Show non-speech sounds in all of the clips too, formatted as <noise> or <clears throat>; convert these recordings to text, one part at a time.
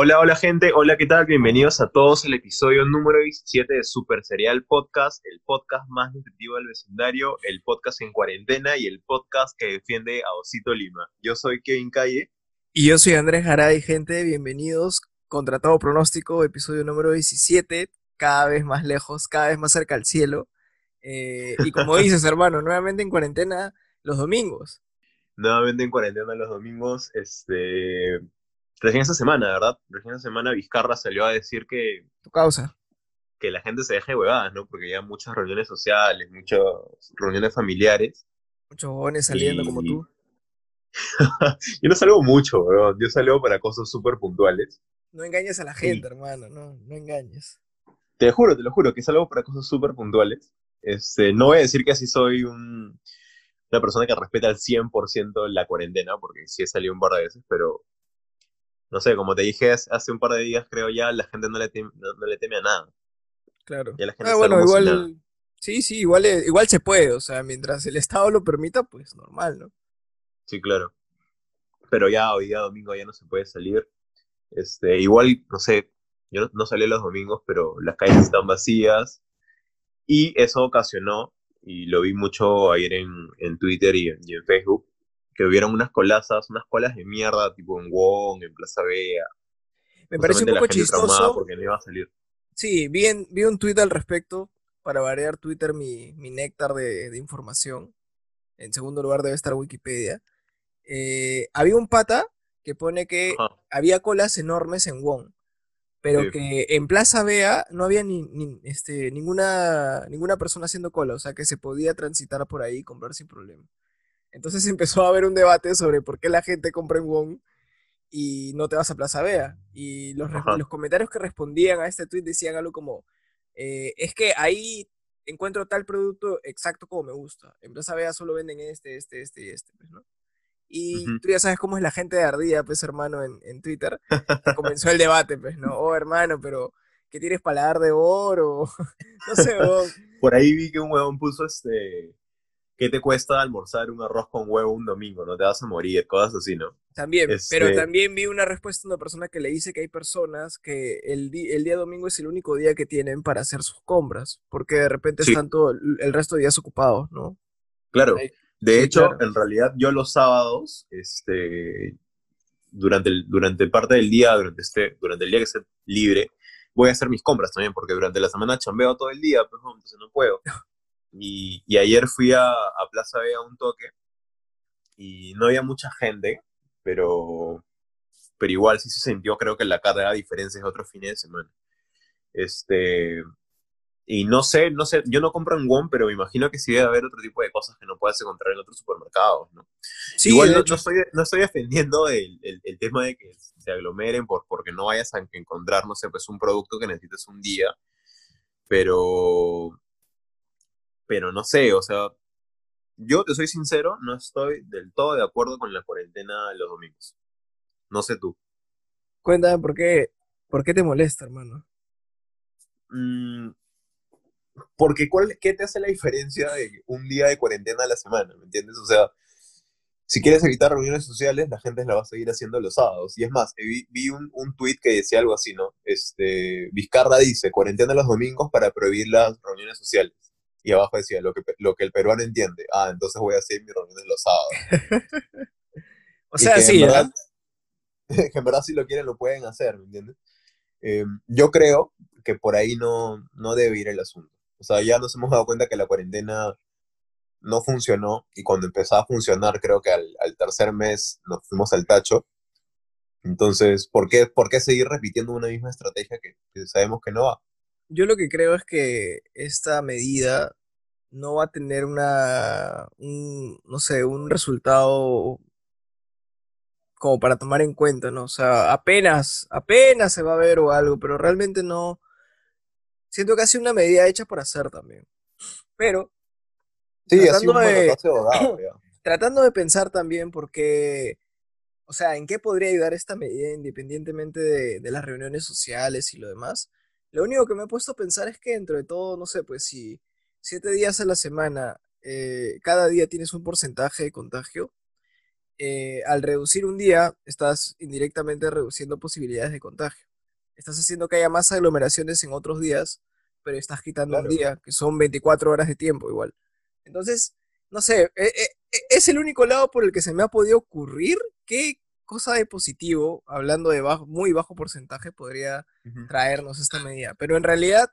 Hola, hola gente, hola, ¿qué tal? Bienvenidos a todos al episodio número 17 de Super Serial Podcast, el podcast más nutritivo del vecindario, el podcast en cuarentena y el podcast que defiende a Osito Lima. Yo soy Kevin Calle. Y yo soy Andrés Garay, gente, bienvenidos. Contratado pronóstico, episodio número 17, cada vez más lejos, cada vez más cerca al cielo. Eh, y como dices, <laughs> hermano, nuevamente en cuarentena los domingos. Nuevamente en cuarentena los domingos, este Recién esta semana, ¿verdad? Recién esta semana Vizcarra salió a decir que... Tu causa. Que la gente se deje huevadas, ¿no? Porque ya muchas reuniones sociales, muchas reuniones familiares. Muchos jóvenes saliendo como tú. <laughs> yo no salgo mucho, weón. Yo salgo para cosas súper puntuales. No engañes a la gente, hermano. No, no engañes. Te juro, te lo juro, que salgo para cosas súper puntuales. Este, no voy a decir que así soy un, una persona que respeta al 100% la cuarentena, porque sí he salido un par de veces, pero no sé, como te dije hace un par de días, creo ya, la gente no le teme, no, le teme a nada. Claro. ah, bueno, igual, sí, sí, igual, eh, igual se puede, o sea, mientras el Estado lo permita, pues normal, ¿no? Sí, claro. Pero ya hoy día domingo ya no se puede salir. Este, igual, no sé, yo no, salí los domingos, pero las calles están vacías. Y eso ocasionó, y lo vi mucho ayer en, en Twitter y en Facebook, que hubieran unas colazas, unas colas de mierda, tipo en Wong, en Plaza Vea. Me parece un poco chistoso. Porque no iba a salir. Sí, vi, vi un tweet al respecto, para variar Twitter mi, mi néctar de, información. En segundo lugar debe estar Wikipedia. Eh, había un pata que pone que había colas enormes en Wong, pero que en Plaza Vea no había ni, este, ninguna, ninguna persona haciendo cola, o sea que se podía transitar por ahí y comprar sin problema. Entonces <laughs> empezó a haber un debate sobre por qué la gente compra en Wong y no te vas a Plaza Vea. Y los, los comentarios que respondían a este tweet decían algo como, eh, es que ahí encuentro tal producto exacto como me gusta. En Plaza Vea solo venden este, este, este y este, pues, ¿no? Y tú ya sabes cómo es la gente de Ardía, pues, hermano, en, en Twitter. <laughs> comenzó el debate, pues, ¿no? Oh, hermano, pero ¿qué tienes paladar de oro? <laughs> no sé, Por ahí vi que un huevón puso este ¿qué te cuesta almorzar un arroz con huevo un domingo? No te vas a morir, cosas así, ¿no? También, pero este también vi una respuesta de una persona que le dice que hay personas que el, el día domingo es el único día que tienen para hacer sus compras, porque de repente están todo el resto de días ocupados, ¿no? Claro. De hecho, en realidad yo los sábados, este, durante, el, durante parte del día, durante, este, durante el día que esté libre, voy a hacer mis compras también, porque durante la semana chambeo todo el día, pues entonces no puedo. <laughs> Y, ayer fui a, Plaza B a un toque y no había mucha gente, pero, pero igual sí se sintió, creo que la carga a diferencia de otros fines de semana. Este, y no sé, no sé, yo no compro en WOM, pero me imagino que sí debe haber otro tipo de cosas que no puedas encontrar en otros supermercados, ¿no? Igual no, estoy, no estoy defendiendo el, el, tema de que se aglomeren por, porque no vayas a encontrar, no sé, pues un producto que necesites un día, pero pero no sé, o sea, yo te soy sincero, no estoy del todo de acuerdo con la cuarentena de los domingos. No sé tú. Cuéntame por qué, por qué te molesta, hermano. Mm, porque ¿cuál, ¿qué te hace la diferencia de un día de cuarentena a la semana? ¿Me entiendes? O sea, si quieres evitar reuniones sociales, la gente la va a seguir haciendo los sábados. Y es más, vi, vi un, un tuit que decía algo así, ¿no? Este, Vizcarra dice, cuarentena los domingos para prohibir las reuniones sociales y abajo decía lo que, lo que el peruano entiende. Ah, entonces voy a hacer mi reunión los sábados. <laughs> o sea, sí, en verdad, <laughs> que en verdad si lo quieren lo pueden hacer, ¿me entiendes? Eh, yo creo que por ahí no, no debe ir el asunto. O sea, ya nos hemos dado cuenta que la cuarentena no funcionó y cuando empezó a funcionar creo que al, tercer mes nos fuimos al tacho. Entonces, ¿por qué, ¿por qué seguir repitiendo una misma estrategia que sabemos que no va? Yo lo que creo es que esta medida no va a tener una, un, no sé, un resultado como para tomar en cuenta, ¿no? O sea, apenas, apenas se va a ver o algo, pero realmente no. Siento que ha sido una medida hecha por hacer también. Pero. Sí, tratando, de, <clears throat> tratando de pensar también por qué. O sea, ¿en qué podría ayudar esta medida independientemente de, de las reuniones sociales y lo demás? Lo único que me he puesto a pensar es que dentro de todo, no sé, pues si siete días a la semana, eh, cada día tienes un porcentaje de contagio, eh, al reducir un día, estás indirectamente reduciendo posibilidades de contagio. Estás haciendo que haya más aglomeraciones en otros días, pero estás quitando un día, que son 24 horas de tiempo igual. Entonces, no sé, e, e, e, es el único lado por el que se me ha podido ocurrir qué cosa de positivo, hablando de bajo, muy bajo porcentaje, podría traernos esta medida. Pero en realidad,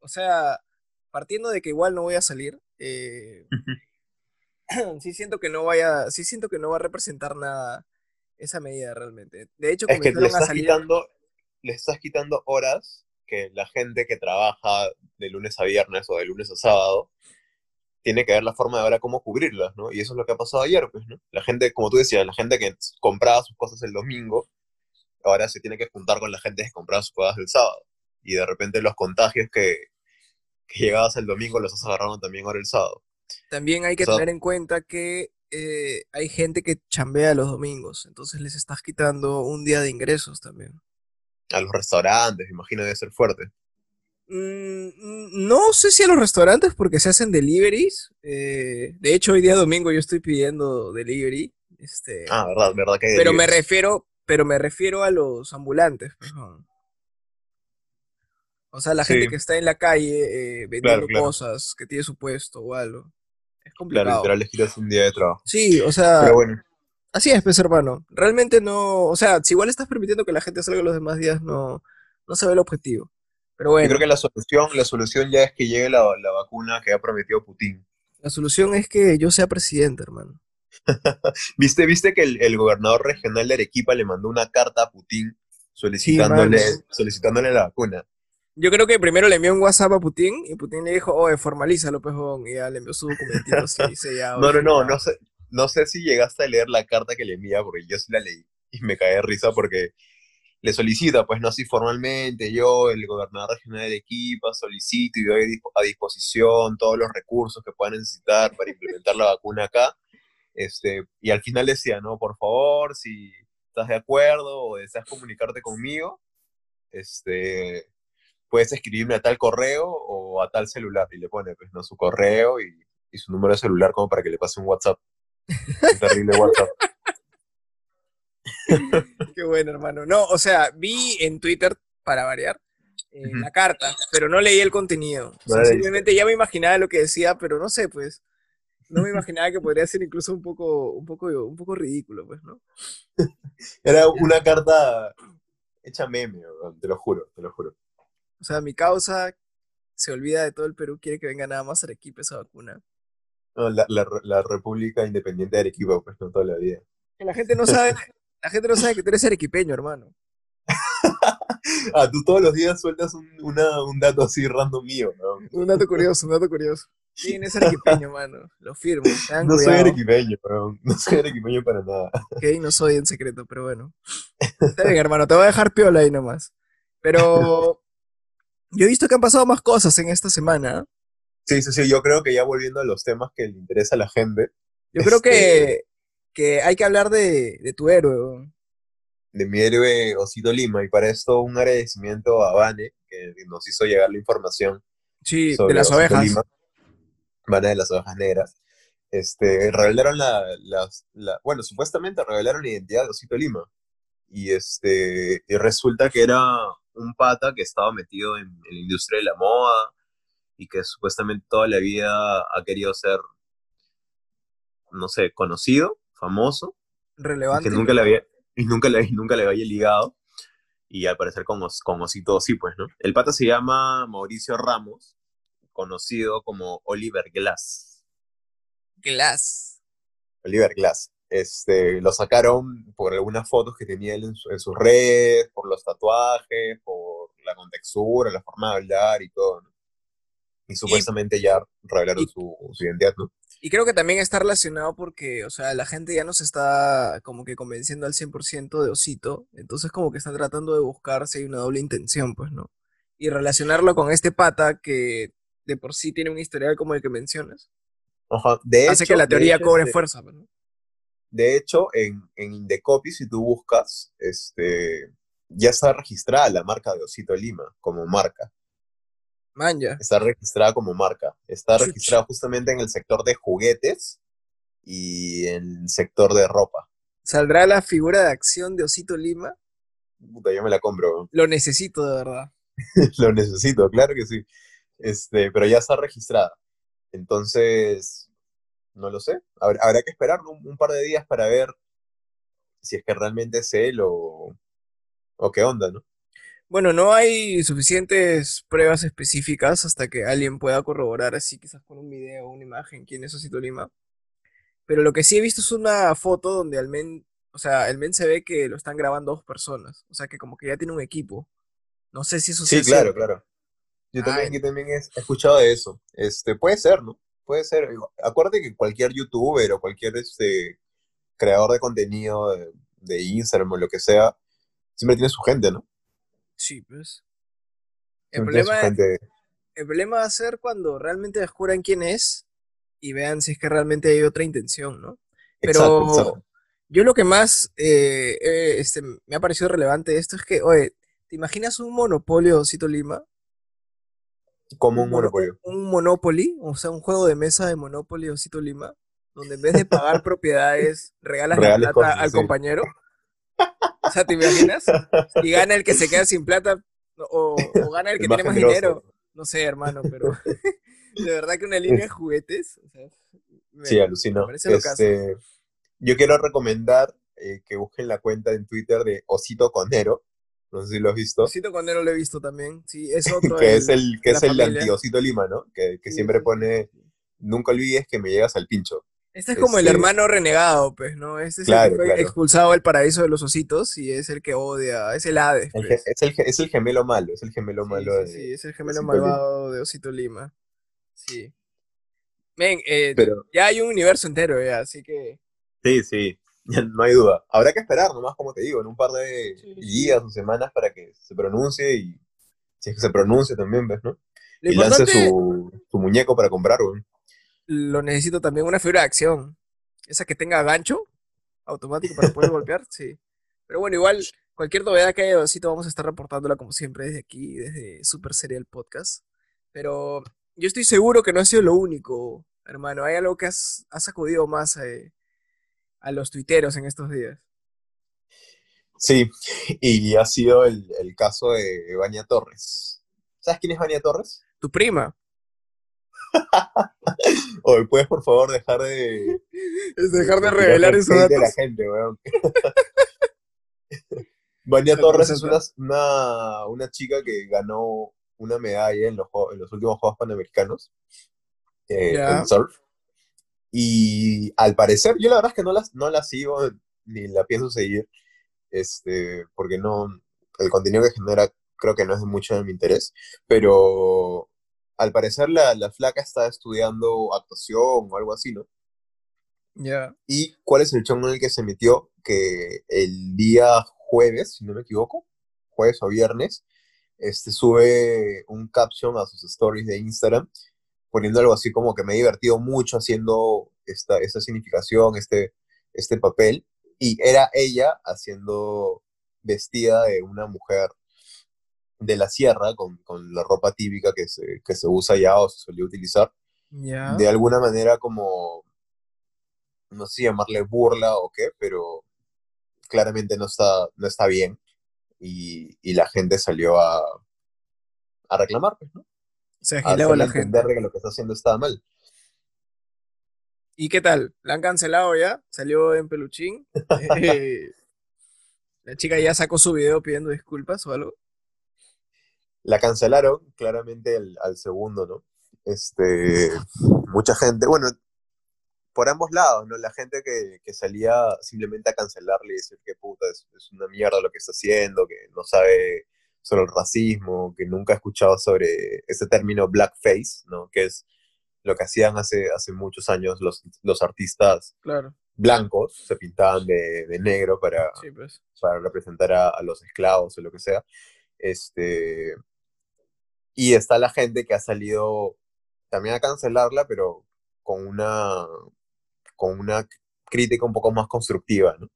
o sea, partiendo de que igual no voy a salir, eh, <clears throat> sí siento que no vaya, sí siento que no va a representar nada esa medida realmente. De hecho, es que le estás, quitando, le estás quitando horas que la gente que trabaja de lunes a viernes o de lunes a sábado tiene que ver la forma de ahora cómo cubrirlas, ¿no? Y eso es lo que ha pasado ayer, pues, ¿no? La gente, como tú decías, la gente que compraba sus cosas el domingo, ahora se tiene que juntar con la gente que compraba sus cosas el sábado. Y de repente los contagios que, que llegabas el domingo los has agarrado también ahora el sábado. También hay que tener en cuenta que eh, hay gente que chambea los domingos, entonces les estás quitando un día de ingresos también. A los restaurantes, me imagino debe ser fuerte. Mm, no sé si a los restaurantes porque se hacen deliveries. Eh, de hecho, hoy día domingo yo estoy pidiendo delivery. Este, ah, verdad, verdad que Pero me refiero, pero me refiero a los ambulantes, O sea, la gente que está en la calle eh, vendiendo cosas, que tiene su puesto o algo. Es complicado. Claro, literal les quitas un día de trabajo. Sí, o sea. Pero bueno. Así es, pues hermano. Realmente no. O sea, si igual estás permitiendo que la gente salga los demás días, no, no se ve el objetivo. Pero bueno. Yo creo que la solución, la solución ya es que llegue la, vacuna que ha prometido Putin. La solución es que yo sea presidente, hermano. <laughs> ¿Viste, ¿Viste que el, gobernador regional de Arequipa le mandó una carta a Putin solicitándole, solicitándole la vacuna? Yo creo que primero le envió un WhatsApp a Putin y Putin le dijo, oye, formalízalo, pejón, y ya le envió su documentito <laughs> No, no, no, no sé, no sé si llegaste a leer la carta que le envía, porque yo sí la leí y me caí de risa porque le solicita, pues no así formalmente, yo, el gobernador regional de Arequipa, solicito y doy a disposición todos los recursos que puedan necesitar para implementar la vacuna acá. Este, y al final decía, no, por favor, si estás de acuerdo o deseas comunicarte conmigo, este, puedes escribirme a tal correo o a tal celular. Y le pone, pues, ¿no? Su correo y, y su número de celular como para que le pase un WhatsApp. Un terrible WhatsApp. <laughs> Qué bueno, hermano. No, o sea, vi en Twitter, para variar, eh, la carta, pero no leí el contenido. simplemente ya me imaginaba lo que decía, pero no sé, pues. No me imaginaba que podría ser incluso un poco, un poco, un poco ridículo, pues, ¿no? <laughs> Era una carta hecha meme, te lo juro, te lo juro. O sea, mi causa se olvida de todo el Perú, quiere que venga nada más Arequipa esa vacuna. No, la, la, República Independiente de Arequipa, pues no toda la vida. la gente no sabe, la gente no sabe que tú eres arequipeño, hermano. <laughs> ah, tú todos los días sueltas un, un dato así random mío, ¿no? Un dato curioso, un dato curioso. <laughs> ¿Quién es arequipeño, mano? Lo firmo. No soy arequipeño, bro. No soy arequipeño para nada. Ok, no soy en secreto, pero bueno. Está bien, hermano, te voy a dejar piola ahí nomás. Pero <laughs> yo he visto que han pasado más cosas en esta semana. Sí, sí, sí. Yo creo que ya volviendo a los temas que le interesa a la gente. Yo creo que este, que hay que hablar de, tu héroe. De mi héroe Osito Lima, y para esto un agradecimiento a Vane, que nos hizo llegar la información. Sí, de las ovejas. Lima, Vane de las ovejas negras. Este, revelaron la, bueno, supuestamente revelaron la identidad de Osito Lima. Y, este, y resulta que era un pata que estaba metido en, en la industria de la moda y que supuestamente toda la vida ha querido ser, no sé, conocido famoso. Relevante. Que nunca le había, y nunca le, nunca le había ligado. Y al parecer con, con Osito sí, pues, ¿no? El pata se llama Mauricio Ramos, conocido como Oliver Glass. Glass. Oliver Glass. Este, lo sacaron por algunas fotos que tenía él en, su, sus redes, por los tatuajes, por la contextura, la forma de hablar y todo. Y supuestamente ya revelaron su, su, identidad, ¿no? Y creo que también está relacionado porque, o sea, la gente ya no se está como que convenciendo al 100% de Osito, entonces como que están tratando de buscar si hay una doble intención, pues, ¿no? Y relacionarlo con este pata que de por sí tiene un historial como el que mencionas. Ajá. De hace que la teoría cobre este fuerza, pues, ¿no? De hecho, en, en Indecopy, si tú buscas, este, ya está registrada la marca de Osito Lima como marca. Está registrada como marca. Está registrada justamente en el sector de juguetes y en el sector de ropa. ¿Saldrá la figura de acción de Osito Lima? Puta, yo me la compro. Lo necesito de verdad. <laughs> Lo necesito, claro que sí. Este, pero ya está registrada. Entonces, no lo sé. Habrá, que esperar un, par de días para ver si es que realmente es él o, o qué onda, ¿no? Bueno, no hay suficientes pruebas específicas hasta que alguien pueda corroborar así, quizás con un video o una imagen, quién es Osito Lima. Pero lo que sí he visto es una foto donde al men, o sea, el men se ve que lo están grabando dos personas. O sea, que como que ya tiene un equipo. No sé si eso Sí, claro, claro. Yo también, yo también he escuchado de eso. Este, puede ser, ¿no? Puede ser. Acuérdate que cualquier youtuber o cualquier este, creador de contenido de, de Instagram o lo que sea, siempre tiene su gente, ¿no? Sí, pues. El problema, el problema va a ser cuando realmente descubran quién es y vean si es que realmente hay otra intención, ¿no? Pero yo lo que más eh, eh, este, me ha parecido relevante de esto es que, oye, ¿te imaginas un monopolio Cito Lima? Como un, monopolio. Un Monopoly, o sea, un juego de mesa de Monopoly Osito Lima, donde en vez de pagar <laughs> propiedades, regalas la plata al compañero. O sea, ¿te imaginas? Y gana el que se queda sin plata o, gana el que tiene más dinero. No sé, hermano, pero <laughs> de verdad que una línea de juguetes. sí, alucino. Este, yo quiero recomendar eh, que busquen la cuenta en Twitter de Osito Conero. No sé si lo has visto. Osito Conero lo he visto también. Sí, es <laughs> otro. que es el, que es el anti-Osito Lima, ¿no? Que, que siempre pone, nunca olvides que me llegas al pincho. Este es como el hermano renegado, pues, ¿no? Este es el que fue expulsado del paraíso de los ositos y es el que odia, es el Hades. Pues. es, el, es, el, gemelo malo, es el gemelo malo de. Sí, es el gemelo malvado de Osito Lima. Sí. Ven, eh, ya hay un universo entero, ya, así que. Sí, sí, <laughs> no hay duda. Habrá que esperar, nomás, como te digo, en un par de días o semanas para que se pronuncie y si es que se pronuncie también, ¿ves, no? y lance su, su muñeco para comprar, güey lo necesito también una figura de acción. Esa que tenga gancho automático para poder <laughs> golpear, sí. Pero bueno, igual, cualquier novedad que haya de vamos a estar reportándola como siempre desde aquí, desde Super Serial Podcast. Pero yo estoy seguro que no ha sido lo único, hermano. Hay algo que has, sacudido más eh, a los tuiteros en estos días. Sí, y ha sido el, el caso de Baña Torres. ¿Sabes quién es Baña Torres? Tu prima. <laughs> Oye, ¿puedes por favor dejar de... dejar de revelar esos datos. de la gente, weón. <laughs> Vania Torres es una, una, chica que ganó una medalla en los, en los últimos Juegos Panamericanos eh, en surf. Y al parecer, yo la verdad es que no la, no la sigo ni la pienso seguir, este, porque no, el contenido que genera creo que no es de mucho de mi interés, pero al parecer la, la flaca está estudiando actuación o algo así, ¿no? Ya. ¿Y cuál es el chongo en el que se metió? Que el día jueves, si no me equivoco, jueves o viernes, este, sube un caption a sus stories de Instagram poniendo algo así como que me he divertido mucho haciendo esta, esta significación, este, este papel, y era ella haciendo vestida de una mujer de la sierra, con, la ropa típica que se, que se usa ya o se solía utilizar, de alguna manera como, no sé llamarle burla o qué, pero claramente no está, no está bien y, la gente salió a, a reclamar, pues, ¿no? Se agiló la gente. que lo que está haciendo está mal. ¿Y qué tal? ¿La han cancelado ya? ¿Salió en peluchín? <laughs> <laughs> Eh, ¿La chica ya sacó su video pidiendo disculpas o algo? La cancelaron claramente al, segundo, ¿no? Este, mucha gente, bueno, por ambos lados, ¿no? La gente que, salía simplemente a cancelarle y decir que puta, es, una mierda lo que está haciendo, que no sabe sobre el racismo, que nunca ha escuchado sobre ese término blackface, ¿no? Que es lo que hacían hace, hace muchos años los, los artistas blancos, se pintaban de, negro para, pues. para representar a, a, los esclavos o lo que sea. Este, y está la gente que ha salido también a cancelarla, pero con una, con una crítica un poco más constructiva, ¿no?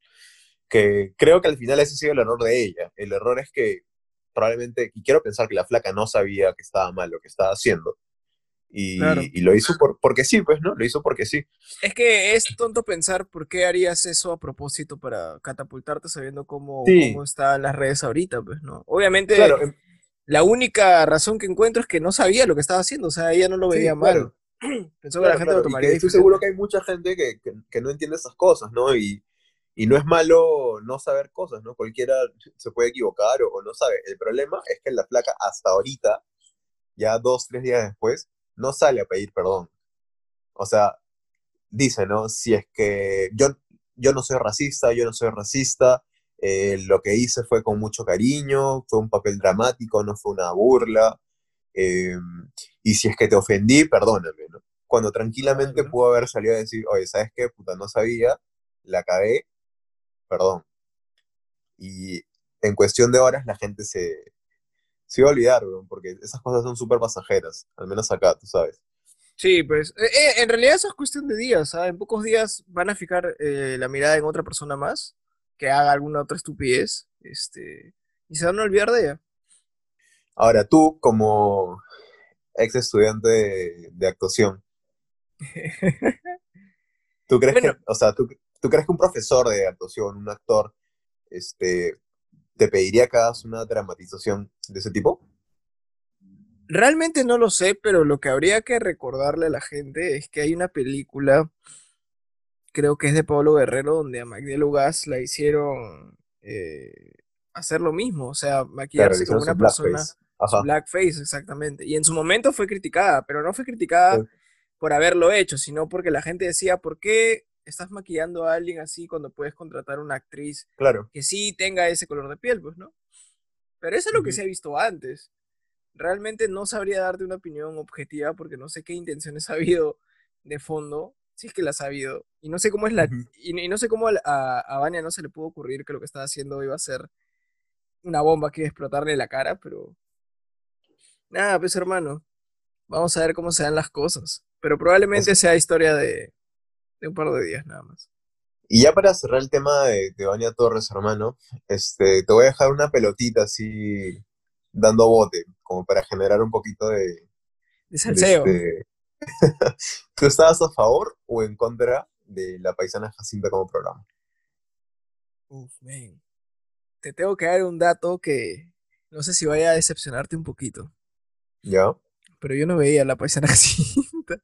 Que creo que al final ese ha sido el error de ella. El error es que probablemente, y quiero pensar que la flaca no sabía que estaba mal lo que estaba haciendo, Y, y, lo hizo por, porque sí, pues, ¿no? Lo hizo porque sí. Es que es tonto pensar por qué harías eso a propósito para catapultarte sabiendo cómo, cómo están las redes ahorita, pues, ¿no? Obviamente, claro, em la única razón que encuentro es que no sabía lo que estaba haciendo, o sea, ella no lo veía mal. <clears throat> Pensó que la gente lo tomaría Estoy seguro que hay mucha gente que, que, no entiende esas cosas, ¿no? Y, y, no es malo no saber cosas, ¿no? Cualquiera se puede equivocar o, no sabe. El problema es que la placa hasta ahorita, ya dos, tres días después, no sale a pedir perdón. O sea, dice, ¿no? Si es que yo, yo no soy racista, yo no soy racista, eh, lo que hice fue con mucho cariño, fue un papel dramático, no fue una burla. Eh, y si es que te ofendí, perdóname, ¿no? Cuando tranquilamente pudo haber salido a decir, oye, ¿sabes qué? Puta, no sabía, la cagué, perdón. Y en cuestión de horas la gente se, se iba a olvidar, porque esas cosas son súper pasajeras, al menos acá, tú sabes. Sí, pues eh, en realidad eso es cuestión de días, ¿sabes? En pocos días van a fijar la mirada en otra persona más que haga alguna otra estupidez, este, y se van a olvidar de ella. Ahora, tú como ex estudiante de, actuación, <laughs> ¿tú crees que, o sea, ¿tú, crees que un profesor de actuación, un actor, este, te pediría que hagas una dramatización de ese tipo? Realmente no lo sé, pero lo que habría que recordarle a la gente es que hay una película creo que es de Pablo Guerrero, donde a Magdiel Ugas la hicieron eh, hacer lo mismo, o sea, maquillarse como una persona. Blackface. exactamente. Y en su momento fue criticada, pero no fue criticada por haberlo hecho, sino porque la gente decía, ¿por qué estás maquillando a alguien así cuando puedes contratar a una actriz claro. que sí tenga ese color de piel, pues, ¿no? Pero eso es lo que se ha visto antes. Realmente no sabría darte una opinión objetiva porque no sé qué intenciones ha habido de fondo, si es que las ha habido. Y no sé cómo es la. y, no sé cómo a, a Vania no se le pudo ocurrir que lo que estaba haciendo iba a ser una bomba que iba a explotarle la cara, pero. Nada, pues hermano. Vamos a ver cómo se dan las cosas. Pero probablemente sea historia de, de, un par de días nada más. Y ya para cerrar el tema de, de Vania Torres, hermano, este, te voy a dejar una pelotita así dando bote, como para generar un poquito de. De salseo. Este, <laughs> ¿Tú estabas a favor o en contra de la paisana Jacinta como programa? Uf, man. Te tengo que dar un dato que no sé si vaya a decepcionarte un poquito. ¿Ya? Pero yo no veía la paisana <laughs> Jacinta.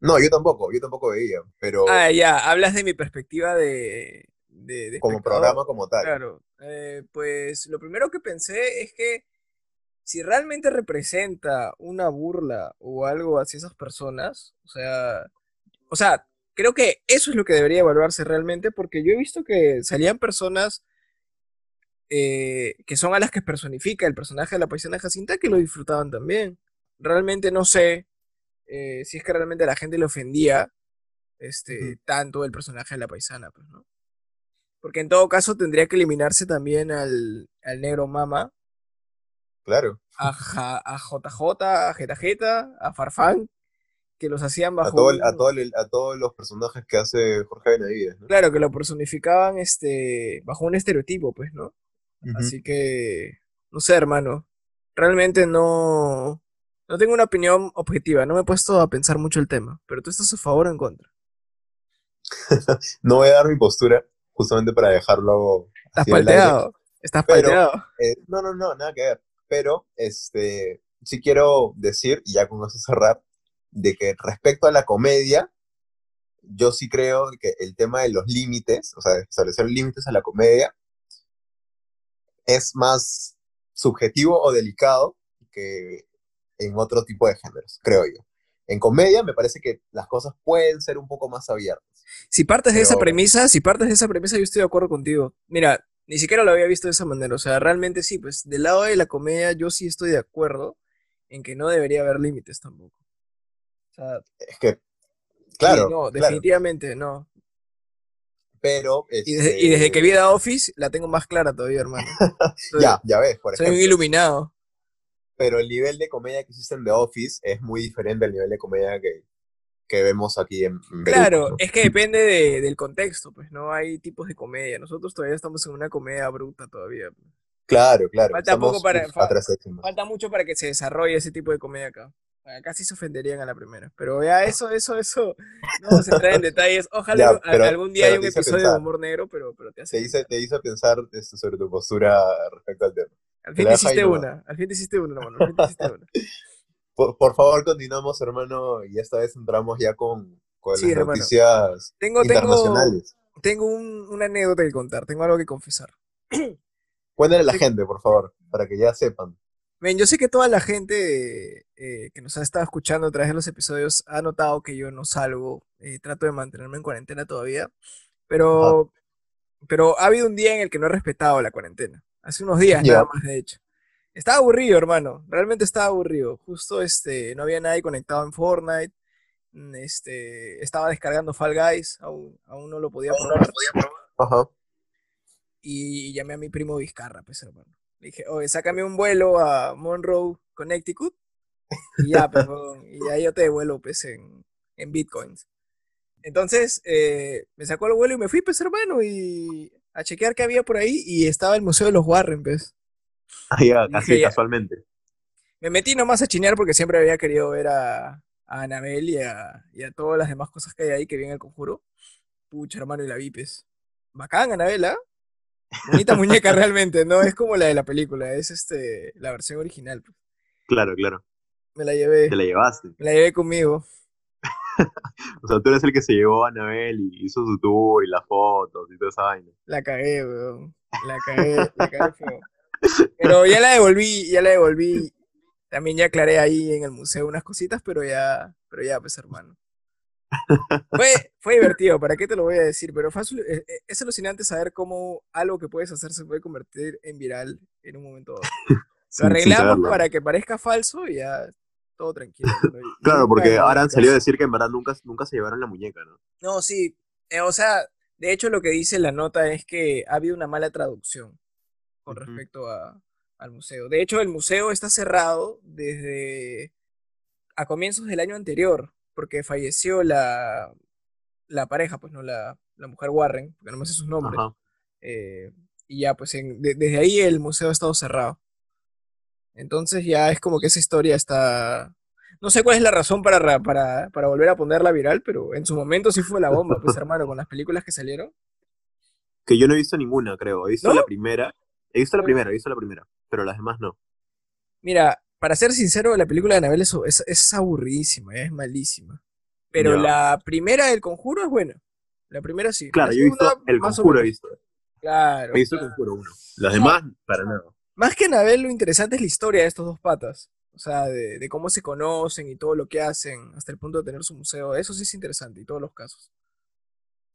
No, yo tampoco, yo tampoco veía, pero... Ah, ya, hablas de mi perspectiva de... como programa como tal. Claro, eh, pues lo primero que pensé es que si realmente representa una burla o algo hacia esas personas, o sea, o sea, creo que eso es lo que debería evaluarse realmente, porque yo he visto que salían personas eh, que son a las que personifica el personaje de la paisana Jacinta que lo disfrutaban también. Realmente no sé eh, si es que realmente a la gente le ofendía este, tanto el personaje de la paisana, pues, ¿no? Porque en todo caso tendría que eliminarse también al, al negro mama, Claro. A, a JJ, a Jeta a Farfán, que los hacían bajo. A, todo a, todos los personajes que hace Jorge Benavides, ¿no? Claro, que lo personificaban este, bajo un estereotipo, pues, ¿no? Así que. No sé, hermano. Realmente no. No tengo una opinión objetiva, no me he puesto a pensar mucho el tema, pero tú estás a favor o en contra. <laughs> no voy a dar mi postura, justamente para dejarlo. Estás palteado. Estás palteado. Eh, no, no, no, nada que ver pero este, sí quiero decir, y ya con eso cerrar, de que respecto a la comedia, yo sí creo que el tema de los límites, o sea, establecer límites a la comedia, es más subjetivo o delicado que en otro tipo de géneros, creo yo. En comedia me parece que las cosas pueden ser un poco más abiertas. Si partes de esa premisa, si partes de esa premisa, yo estoy de acuerdo contigo. Mira, ni siquiera lo había visto de esa manera. O sea, realmente sí, pues del lado de la comedia yo sí estoy de acuerdo en que no debería haber límites tampoco. O sea, es que, claro. no, definitivamente no. Pero. Y, desde, este que vi The Office la tengo más clara todavía, hermano. <laughs> ya, ya ves, por ejemplo. Soy un iluminado. Pero el nivel de comedia que existe en The Office es muy diferente al nivel de comedia que, que vemos aquí en, Claro, es que depende del contexto, pues no hay tipos de comedia. Nosotros todavía estamos en una comedia bruta todavía. Pues. Claro, claro. Falta, poco para, falta mucho para que se desarrolle ese tipo de comedia acá. Casi se ofenderían a la primera. Pero ya eso, eso, eso. No se trae en <laughs> detalles. Ojalá algún día haya un episodio de humor negro, pero, pero te hace. Te hizo, te hizo pensar este, sobre tu postura respecto al tema. Al fin te hiciste una. Al fin te hiciste una, hermano. Al fin te hiciste una. <laughs> Por, favor, continuamos, hermano, y esta vez entramos ya con, con las noticias tengo, internacionales. Tengo, una anécdota que contar, tengo algo que confesar. <clears throat> Cuéntale a la gente, por favor, para que ya sepan. Ven, yo sé que toda la gente eh, que nos ha estado escuchando a través de los episodios ha notado que yo no salgo, eh, trato de mantenerme en cuarentena todavía, pero, pero ha habido un día en el que no he respetado la cuarentena. Hace unos días nada más, de hecho. Estaba aburrido, hermano. Realmente estaba aburrido. Justo este, no había nadie conectado en Fortnite. Mm, este, estaba descargando Fall Guys. Aún, aún no lo podía probar. Ajá. Y llamé a mi primo Vizcarra, pues, hermano. Le dije, oye, sácame un vuelo a Monroe, Connecticut. Y ya, pues, y ahí yo te devuelvo, pues, en, en bitcoins. Entonces, eh, me sacó el vuelo y me fui, pues, hermano, y a chequear qué había por ahí. Y estaba el Museo de los Warren, pues. <laughs> Ahí, así casualmente. Me metí nomás a chinear porque siempre había querido ver a, a Anabel y a, todas las demás cosas que hay ahí que vienen el conjuro. Pucha, hermano, y la vipes. Bacán, Anabel, ¿ah? Bonita muñeca <laughs> realmente, no es como la de la película, es este la versión original. Pues. Claro, claro. Me la llevé. Te la llevaste. Me la llevé conmigo. <laughs> o sea, tú eres el que se llevó a Anabel y hizo su tour y las fotos y toda esa vaina. La cagué, weón. La cagué, la cagué feo. Pero ya la devolví, ya la devolví. También ya aclaré ahí en el museo unas cositas, pero ya, pero ya, pues hermano. Fue, fue divertido, ¿para qué te lo voy a decir? Pero fue, eh, eh, es alucinante saber cómo algo que puedes hacer se puede convertir en viral en un momento. <laughs> Lo arreglamos para que parezca falso y ya todo tranquilo. <laughs> claro, porque ahora han salido a decir que en verdad nunca, nunca se llevaron la muñeca, ¿no? No, sí. Eh, o sea, de hecho lo que dice la nota es que ha habido una mala traducción con respecto a, al museo. De hecho, el museo está cerrado desde a comienzos del año anterior, porque falleció la, la pareja, pues no la, la mujer Warren, porque no me sé sus nombres. Eh, y ya, pues desde ahí el museo ha estado cerrado. Entonces ya es como que esa historia está... No sé cuál es la razón para, para, para volver a ponerla viral, pero en su momento sí fue la bomba, pues <laughs> hermano, con las películas que salieron. Que yo no he visto ninguna, creo. He visto la primera He visto la primera, he visto la primera, pero las demás no. Mira, para ser sincero, la película de Anabel es, es, aburridísima, es malísima. Pero la primera del conjuro es buena. La primera sí. Claro, yo he visto el conjuro, he visto. Claro. He visto el conjuro uno. Las demás, para nada. Más que Anabel, lo interesante es la historia de estos dos patas. O sea, de, cómo se conocen y todo lo que hacen, hasta el punto de tener su museo. Eso sí es interesante, y todos los casos.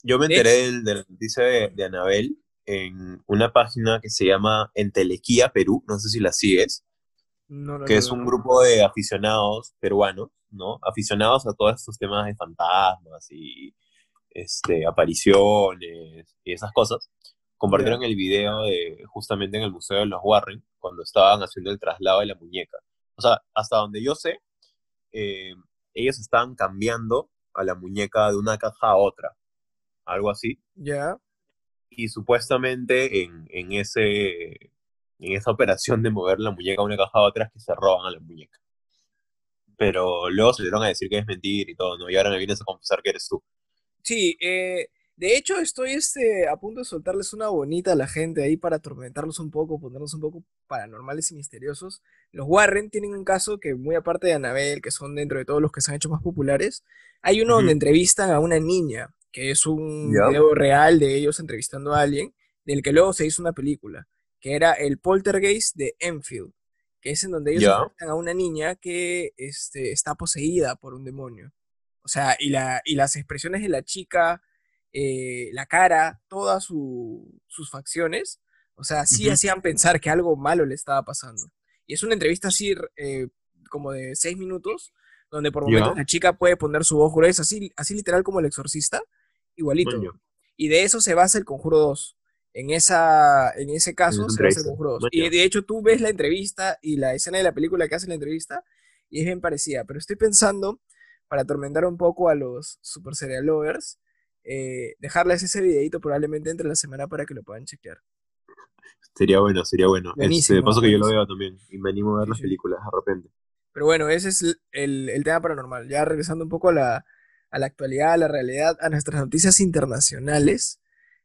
Yo me enteré de, la noticia de, de Anabel en una página que se llama Entelequía Perú, no sé si la sigues, que es un grupo de aficionados peruanos, ¿no? Aficionados a todos estos temas de fantasmas y este, apariciones y esas cosas. Compartieron el video de justamente en el Museo de los Warren, cuando estaban haciendo el traslado de la muñeca. O sea, hasta donde yo sé, eh, ellos estaban cambiando a la muñeca de una caja a otra, algo así. Ya y supuestamente en, en, ese, en esa operación de mover la muñeca de una caja a otra es que se roban a la muñeca. Pero luego se dieron a decir que es mentira y todo, ¿no? Y ahora me vienes a confesar que eres tú. Sí, eh, de hecho estoy este, a punto de soltarles una bonita a la gente ahí para atormentarlos un poco, ponerlos un poco paranormales y misteriosos. Los Warren tienen un caso que muy aparte de Annabelle, que son dentro de todos los que se han hecho más populares, hay uno donde entrevistan a una niña que es un video real de ellos entrevistando a alguien, del que luego se hizo una película, que era el Poltergeist de Enfield, que es en donde ellos entrevistan a una niña que este, está poseída por un demonio. O sea, y, la, y las expresiones de la chica, eh, la cara, todas sus facciones, o sea, sí hacían pensar que algo malo le estaba pasando. Y es una entrevista así, eh, como de seis minutos, donde por momentos la chica puede poner su voz gruesa, así, así literal como el exorcista, igualito. Y de eso se basa el Conjuro 2. En, esa, en ese caso se basa el Conjuro 2. Y de hecho tú ves la entrevista y la escena de la película que hace la entrevista y es bien parecida. Pero estoy pensando, para atormentar un poco a los super serial lovers, eh, dejarles ese videito probablemente entre la semana para que lo puedan chequear. Sería bueno, sería bueno. Este, de paso que yo lo veo también y me animo a ver las películas de repente. Pero bueno, ese es el, el tema paranormal. Ya regresando un poco a la, a la actualidad, a la realidad, a nuestras noticias internacionales.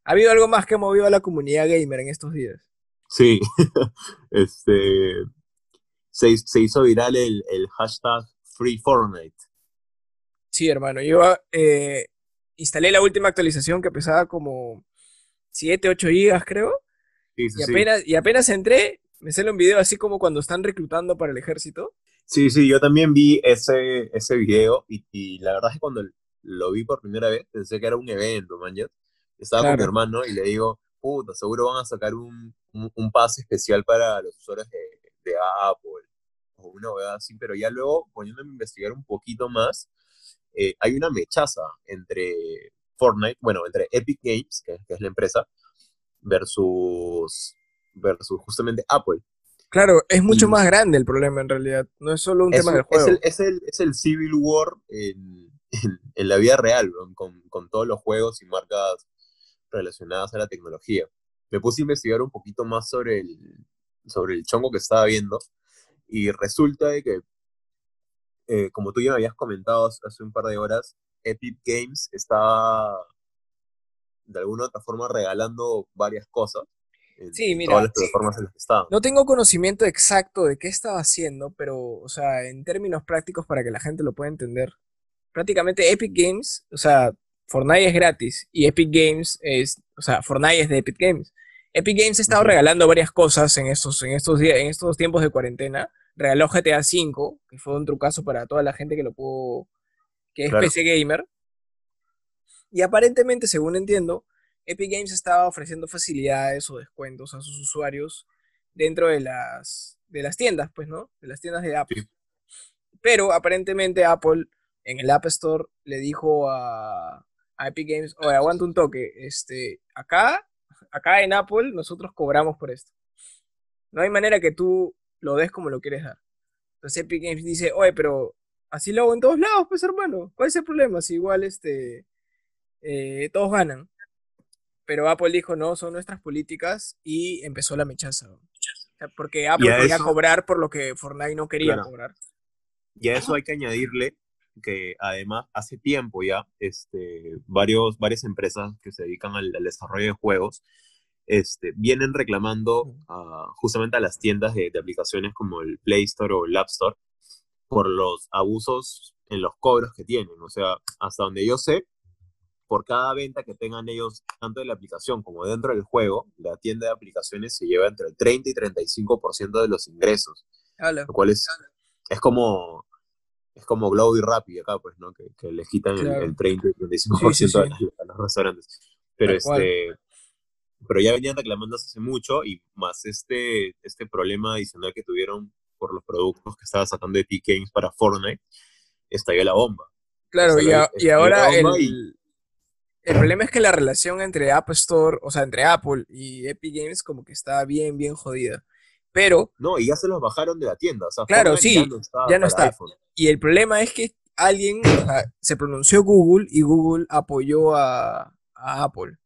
¿Ha habido algo más que ha movido a la comunidad gamer en estos días? Sí, <laughs> este, se, se, hizo viral el, el hashtag Free Fortnite. Sí, hermano, yo eh, instalé la última actualización que pesaba como 7, 8 gigas, creo. Sí, sí, y, apenas, y apenas entré, me sale un video así como cuando están reclutando para el ejército. Sí, sí, yo también vi ese, ese video y, y la verdad es que cuando lo vi por primera vez pensé que era un evento, man. Estaba con mi hermano y le digo, puta, seguro van a sacar un, un, pase especial para los usuarios de, de Apple o una verdad así, pero ya luego poniéndome a investigar un poquito más, eh, hay una mechaza entre Fortnite, bueno, entre Epic Games, que, es la empresa, versus, versus justamente Apple. Claro, es mucho más grande el problema en realidad, no es solo un tema del juego. Es el, es el, es el Civil War en, <laughs> en, la vida real, con, con, todos los juegos y marcas relacionadas a la tecnología. Me puse a investigar un poquito más sobre el, sobre el chongo que estaba viendo y resulta de que, eh, como tú ya me habías comentado hace un par de horas, Epic Games estaba de alguna u otra forma regalando varias cosas. Sí, mira, todas las plataformas en las que estaban. No tengo conocimiento exacto de qué estaba haciendo, pero, o sea, en términos prácticos para que la gente lo pueda entender, prácticamente Epic Games, o sea, Fortnite es gratis y Epic Games es, o sea, Fortnite es de Epic Games. Epic Games ha estado regalando varias cosas en estos, en estos días, en estos tiempos de cuarentena. Regaló GTA V, que fue un trucazo para toda la gente que lo pudo, que es PC gamer. Y aparentemente, según entiendo, Epic Games estaba ofreciendo facilidades o descuentos a sus usuarios dentro de las, de las tiendas, pues, ¿no? De las tiendas de Apple. Pero aparentemente Apple en el App Store le dijo a, Epic Games, oye, aguanta un toque, este, acá, acá en Apple nosotros cobramos por esto. No hay manera que tú lo des como lo quieres dar. Entonces Epic Games dice, oye, pero así lo hago en todos lados, pues hermano, ¿cuál es el problema? Si igual este, eh, todos ganan. Pero Apple dijo, no, son nuestras políticas y empezó la mechaza. porque Apple quería cobrar por lo que Fortnite no quería cobrar. Y a eso hay que añadirle que además hace tiempo ya este, varios, varias empresas que se dedican al, desarrollo de juegos este, vienen reclamando justamente a las tiendas de, aplicaciones como el Play Store o el App Store por los abusos en los cobros que tienen. O sea, hasta donde yo sé, por cada venta que tengan ellos, tanto de la aplicación como dentro del juego, la tienda de aplicaciones se lleva entre el 30 y 35% de los ingresos. Lo cual es, es como es como Globo y Rappi acá, pues, ¿no? Que, que les quitan el, 30 y 35% A, los restaurantes. Pero este pero ya venían reclamando hace mucho y más este, este problema adicional que tuvieron por los productos que estaba sacando Epic Games para Fortnite, estalló la bomba. Claro, y, y, ahora el, el problema es que la relación entre App Store, o sea, entre Apple y Epic Games como que está bien, bien jodida. Pero... No, y ya se los bajaron de la tienda. O sea, claro, sí, ya no está. Y el problema es que alguien, se pronunció Google y Google apoyó a, Apple.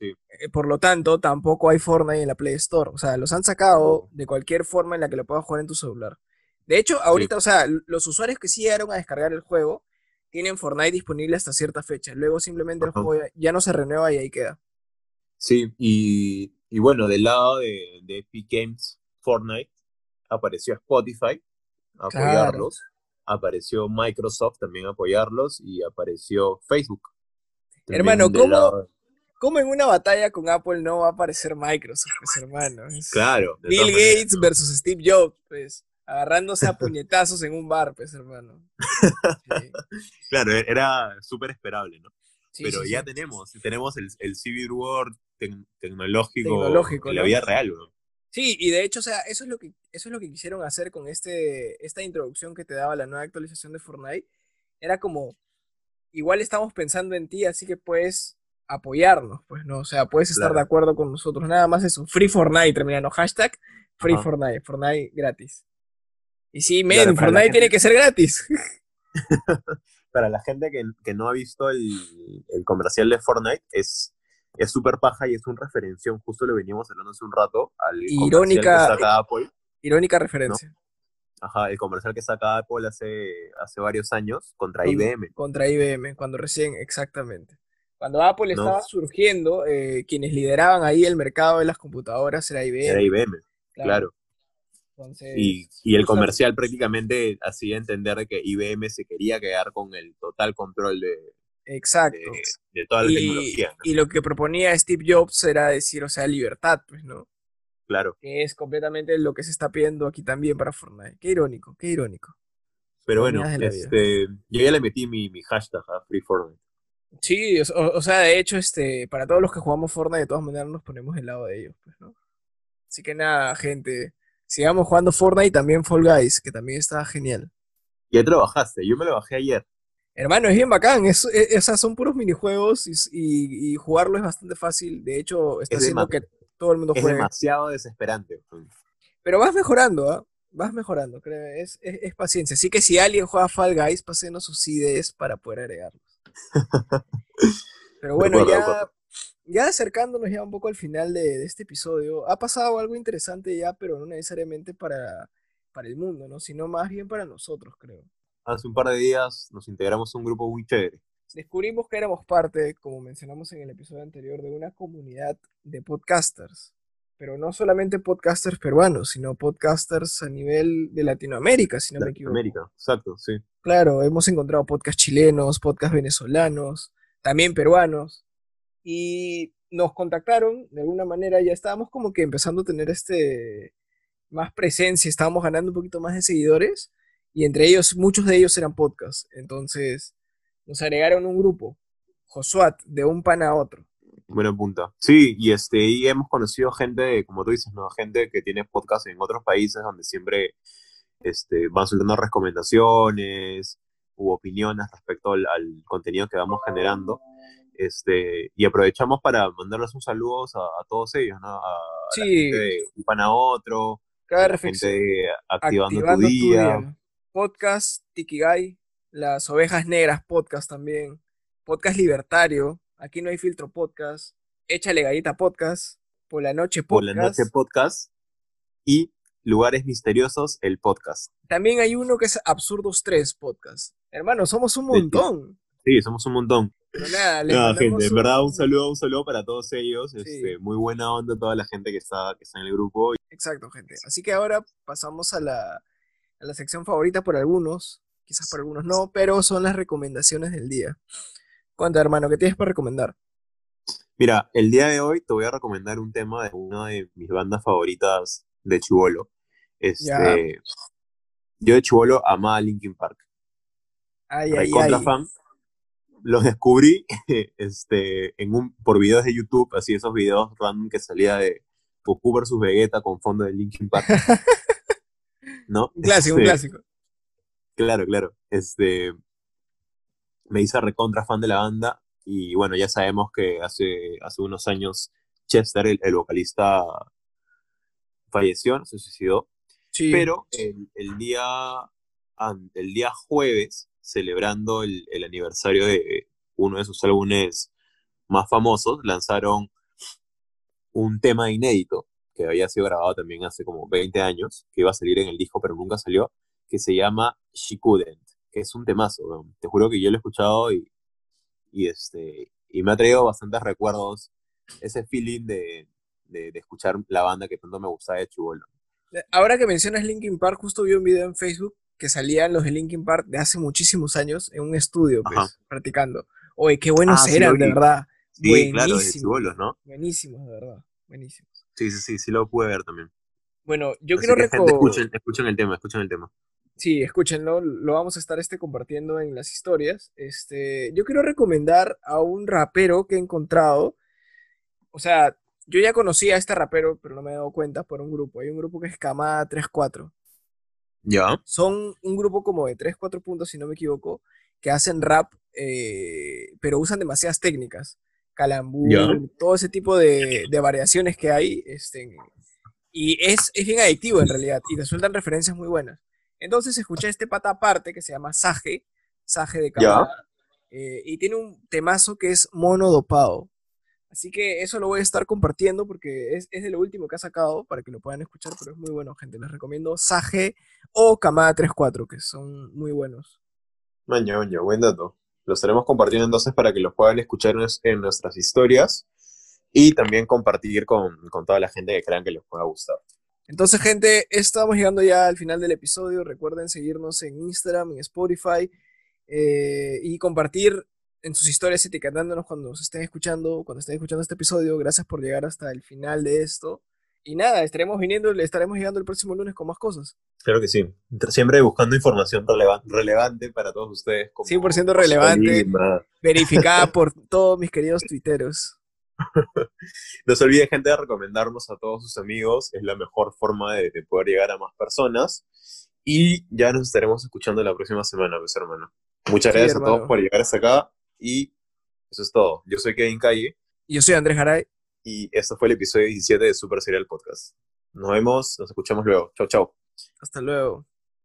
Eh, por lo tanto, tampoco hay Fortnite en la Play Store. O sea, los han sacado de cualquier forma en la que lo puedas jugar en tu celular. De hecho, ahorita, o sea, los usuarios que sí llegaron a descargar el juego tienen Fortnite disponible hasta cierta fecha. Luego simplemente el juego ya, no se renueva y ahí queda. Sí, y, bueno, del lado de, Epic Games Fortnite apareció Spotify a apoyarlos apareció Microsoft también a apoyarlos y apareció Facebook. Hermano, ¿cómo, ¿cómo, en una batalla con Apple no va a aparecer Microsoft, pues, hermano? claro. Bill Gates versus Steve Jobs, pues, agarrándose a puñetazos en un bar, pues, hermano. <laughs> Claro, e-, era súper esperable, ¿no? Pero ya tenemos, tenemos el, el Civil War tecnológico, en la vida real, ¿no? Sí, y de hecho, o sea, eso es lo que, eso es lo que quisieron hacer con este, esta introducción que te daba la nueva actualización de Fortnite. Era como, igual estamos pensando en ti, así que puedes apoyarnos, pues, ¿no? O sea, puedes estar de acuerdo con nosotros. Nada más eso, Free Fortnite, terminando, hashtag Free Fortnite, Fortnite gratis. Y sí, men, Fortnite tiene que ser gratis. <laughs> para la gente que, que no ha visto el, el comercial de Fortnite, es es súper paja y es una referencia, justo lo veníamos hablando hace un rato, al irónica, que Apple. Irónica referencia. Ajá, el comercial que saca Apple hace, hace varios años contra IBM. Contra IBM, cuando recién, exactamente. Cuando Apple estaba surgiendo, eh, quienes lideraban ahí el mercado de las computadoras era IBM. Era IBM, claro. Y, el comercial prácticamente hacía entender que IBM se quería quedar con el total control de, Exacto. De, toda la tecnología. Y lo que proponía Steve Jobs era decir, o sea, libertad, pues, ¿no? Claro. Que es completamente lo que se está pidiendo aquí también para Fortnite. Qué irónico, qué irónico. Pero bueno, este, yo ya le metí mi, mi hashtag a Free Fortnite. Sí, o, sea, de hecho, este, para todos los que jugamos Fortnite, de todas maneras nos ponemos del lado de ellos, pues, ¿no? Así que nada, gente, sigamos jugando Fortnite y también Fall Guys, que también está genial. Ya trabajaste, yo me lo bajé ayer. Hermano, es bien bacán, es, e, son puros minijuegos y, jugarlo es bastante fácil. De hecho, está haciendo que todo el mundo juegue. Es demasiado desesperante. Pero vas mejorando, ¿ah? Vas mejorando, creo. Es, es, paciencia. Así que si alguien juega Fall Guys, pasenos sus IDs para poder agregarlos. <laughs> Pero bueno, ya, ya acercándonos ya un poco al final de, este episodio, ha pasado algo interesante ya, pero no necesariamente para, para el mundo, ¿no? Sino más bien para nosotros, creo. Hace un par de días nos integramos a un grupo muy chévere. Descubrimos que éramos parte, como mencionamos en el episodio anterior, de una comunidad de podcasters pero no solamente podcasters peruanos, sino podcasters a nivel de Latinoamérica, si no me equivoco. Latinoamérica, exacto, sí. Claro, hemos encontrado podcasts chilenos, podcasts venezolanos, también peruanos, y nos contactaron, de alguna manera ya estábamos como que empezando a tener este más presencia, estábamos ganando un poquito más de seguidores, y entre ellos, muchos de ellos eran podcasts, entonces nos agregaron un grupo, Josuat, de un pan a otro. Buena punta. Sí, y este, y hemos conocido gente, como tú dices, ¿no? Gente que tiene podcast en otros países donde siempre este, van soltando recomendaciones u opiniones respecto al, contenido que vamos generando. Este, y aprovechamos para mandarles un saludo a, todos ellos, ¿no? A sí. gente de un pan a otro, Cada gente activando, tu, día. tu, día. Podcast, Tikigai, las ovejas negras podcast también, podcast libertario, Aquí no hay filtro podcast. Échale galleta podcast. Por la noche podcast. Por la noche podcast. Y Lugares Misteriosos, el podcast. También hay uno que es Absurdos 3 podcast. Hermano, somos un montón. Sí, somos un montón. Pero nada, gente, en verdad un saludo, un saludo para todos ellos. Este, muy buena onda toda la gente que está, que está en el grupo. Exacto, gente. Así que ahora pasamos a la, a la sección favorita por algunos, quizás por algunos no, pero son las recomendaciones del día. Cuenta, hermano, ¿qué tienes para recomendar? Mira, el día de hoy te voy a recomendar un tema de una de mis bandas favoritas de Chivolo. Este, Yo de Chivolo amaba Linkin Park. Ay, ay, fan. Los descubrí <laughs> este, en un, por videos de YouTube, así esos videos random que salía de Goku vs Vegeta con fondo de Linkin Park. <laughs> ¿No? Un clásico, un este, clásico. Claro, claro. Este, me hice recontra fan de la banda y bueno, ya sabemos que hace, hace unos años Chester, el, vocalista, falleció, se suicidó. Pero el, día, el día jueves, celebrando el, aniversario de uno de sus álbumes más famosos, lanzaron un tema inédito que había sido grabado también hace como 20 años, que iba a salir en el disco pero nunca salió, que se llama She Couldn't que es un temazo, te juro que yo lo he escuchado y, y, este, y me ha traído bastantes recuerdos, ese feeling de, de, escuchar la banda que tanto me gustaba de Chubolo. Ahora que mencionas Linkin Park, justo vi un video en Facebook que salían los de Linkin Park de hace muchísimos años en un estudio, pues, practicando. Oye, qué buenos ah, eran, de verdad. Sí, claro, de ¿no? Buenísimos, de verdad. Buenísimos. Sí, sí, sí, sí lo pude ver también. Bueno, yo quiero recordar. Escuchen, escuchen el tema, escuchen el tema. Sí, escúchenlo, lo vamos a estar este, compartiendo en las historias. Este, yo quiero recomendar a un rapero que he encontrado. O sea, yo ya conocía a este rapero, pero no me he dado cuenta por un grupo. Hay un grupo que es Camada 34. ¿Ya? Son un grupo como de 3, 4 puntos, si no me equivoco, que hacen rap, eh, pero usan demasiadas técnicas. Calambur, todo ese tipo de, variaciones que hay. Este, y es, es bien adictivo en realidad, y te sueltan referencias muy buenas. Entonces escuché este pata aparte que se llama Sage, Sage de Canadá, eh, y tiene un temazo que es mono dopado. Así que eso lo voy a estar compartiendo porque es, es de lo último que ha sacado para que lo puedan escuchar, pero es muy bueno, gente. Les recomiendo Sage o Kamada 34, que son muy buenos. Maño, maño, buen dato. Los estaremos compartiendo entonces para que los puedan escuchar en nuestras historias y también compartir con, con toda la gente que crean que les pueda gustar. Entonces, gente, estamos llegando ya al final del episodio. Recuerden seguirnos en Instagram, en Spotify eh, y compartir en sus historias etiquetándonos cuando se estén escuchando, cuando estén escuchando este episodio. Gracias por llegar hasta el final de esto. Y nada, estaremos viniendo, le estaremos llegando el próximo lunes con más cosas. Claro que sí. Siempre buscando información relevante para todos ustedes. 100% relevante, <laughs> verificada por todos mis queridos tuiteros. <laughs> no se olvide, gente, de recomendarnos a todos sus amigos. Es la mejor forma de, poder llegar a más personas. Y ya nos estaremos escuchando la próxima semana, pues, hermano. Muchas gracias a todos por llegar hasta acá. Y eso es todo. Yo soy Kevin Calle. Y yo soy Andrés Garay. Y esto fue el episodio 17 de Super Serial Podcast. Nos vemos, nos escuchamos luego. Chau, chau. Hasta luego.